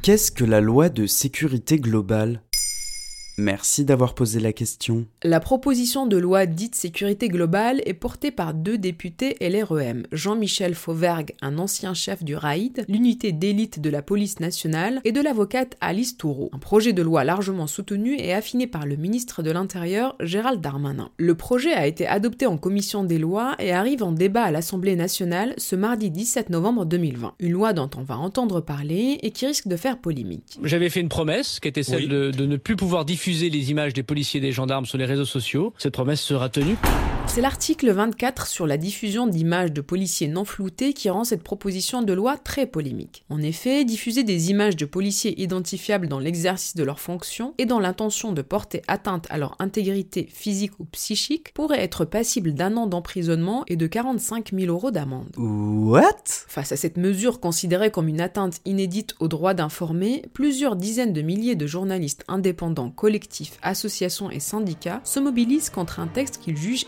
Qu'est-ce que la loi de sécurité globale? Merci d'avoir posé la question. La proposition de loi dite sécurité globale est portée par deux députés LREM, Jean-Michel Fauvergue, un ancien chef du RAID, l'unité d'élite de la police nationale, et de l'avocate Alice Toureau. Un projet de loi largement soutenu et affiné par le ministre de l'Intérieur, Gérald Darmanin. Le projet a été adopté en commission des lois et arrive en débat à l'Assemblée nationale ce mardi 17 novembre 2020. Une loi dont on va entendre parler et qui risque de faire polémique. J'avais fait une promesse qui était celle de, de ne plus pouvoir diffuser les images des policiers et des gendarmes sur les réseaux sociaux. Cette promesse sera tenue. C'est l'article 24 sur la diffusion d'images de policiers non floutées qui rend cette proposition de loi très polémique. En effet, diffuser des images de policiers identifiables dans l'exercice de leurs fonctions et dans l'intention de porter atteinte à leur intégrité physique ou psychique pourrait être passible d'un an d'emprisonnement et de 45 000 euros d'amende. What? Face à cette mesure considérée comme une atteinte inédite au droit d'informer, plusieurs dizaines de milliers de journalistes indépendants, collectifs, associations et syndicats se mobilisent contre un texte qu'ils jugent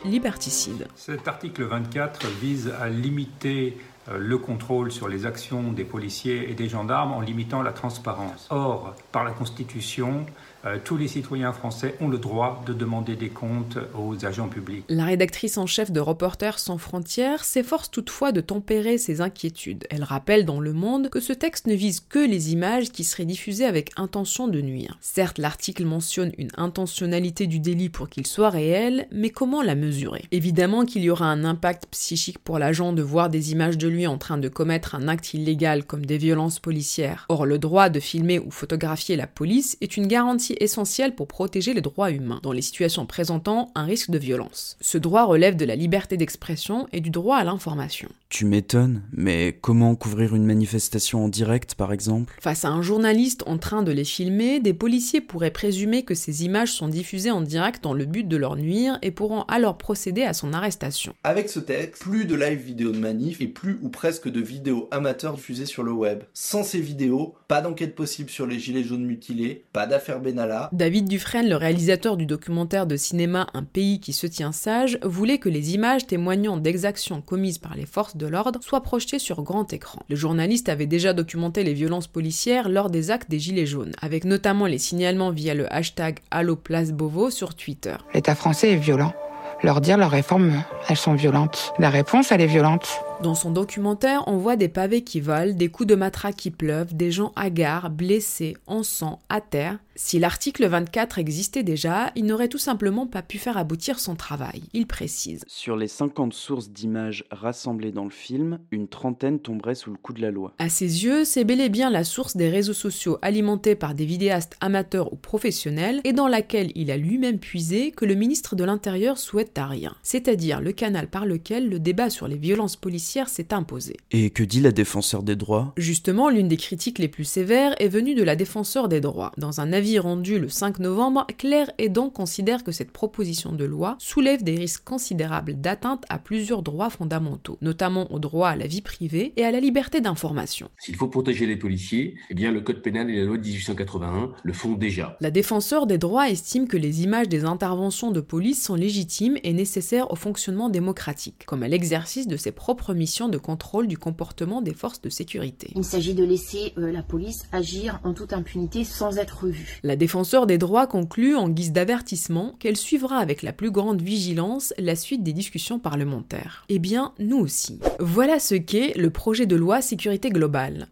Cet article 24 vise à limiter le contrôle sur les actions des policiers et des gendarmes en limitant la transparence. Or, par la Constitution, euh, tous les citoyens français ont le droit de demander des comptes aux agents publics. La rédactrice en chef de Reporters sans frontières s'efforce toutefois de tempérer ses inquiétudes. Elle rappelle dans Le Monde que ce texte ne vise que les images qui seraient diffusées avec intention de nuire. Certes, l'article mentionne une intentionnalité du délit pour qu'il soit réel, mais comment la mesurer? Évidemment qu'il y aura un impact psychique pour l'agent de voir des images de lui en train de commettre un acte illégal comme des violences policières. Or, le droit de filmer ou photographier la police est une garantie essentiel pour protéger les droits humains, dans les situations présentant un risque de violence. Ce droit relève de la liberté d'expression et du droit à l'information. Tu m'étonnes, mais comment couvrir une manifestation en direct par exemple? Face à un journaliste en train de les filmer, des policiers pourraient présumer que ces images sont diffusées en direct dans le but de leur nuire et pourront alors procéder à son arrestation. Avec ce texte, plus de live vidéo de manif et plus ou presque de vidéos amateurs diffusées sur le web. Sans ces vidéos, pas d'enquête possible sur les gilets jaunes mutilés, pas d'affaire Benalla. David Dufresne, le réalisateur du documentaire de cinéma Un pays qui se tient sage, voulait que les images témoignant d'exactions commises par les forces de l'ordre soient projetées sur grand écran. Le journaliste avait déjà documenté les violences policières lors des actes des Gilets jaunes, avec notamment les signalements via le hashtag Allo Place Beauvau sur Twitter. L'État français est violent. Leur dire leurs réformes, elles sont violentes. La réponse, elle est violente. Dans son documentaire, on voit des pavés qui volent, des coups de matraque qui pleuvent, des gens hagards, blessés, en sang, à terre. Si l'article 24 existait déjà, il n'aurait tout simplement pas pu faire aboutir son travail. Il précise. Sur les 50 sources d'images rassemblées dans le film, une trentaine tomberait sous le coup de la loi. À ses yeux, c'est bel et bien la source des réseaux sociaux alimentés par des vidéastes amateurs ou professionnels et dans laquelle il a lui-même puisé que le ministre de l'Intérieur souhaite à rien. C'est-à-dire le canal par lequel le débat sur les violences policières s'est imposée. Et que dit la défenseur des droits? Justement, l'une des critiques les plus sévères est venue de la défenseur des droits. Dans un avis rendu le 5 novembre, Claire Edan considère que cette proposition de loi soulève des risques considérables d'atteinte à plusieurs droits fondamentaux, notamment au droit à la vie privée et à la liberté d'information. S'il faut protéger les policiers, eh bien le code pénal et la loi de 1881 le font déjà. La défenseur des droits estime que les images des interventions de police sont légitimes et nécessaires au fonctionnement démocratique, comme à l'exercice de ses propres mission de contrôle du comportement des forces de sécurité. Il s'agit de laisser euh, la police agir en toute impunité sans être revue. La défenseur des droits conclut en guise d'avertissement qu'elle suivra avec la plus grande vigilance la suite des discussions parlementaires. Eh bien, nous aussi. Voilà ce qu'est le projet de loi sécurité globale.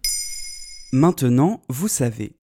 Maintenant, vous savez.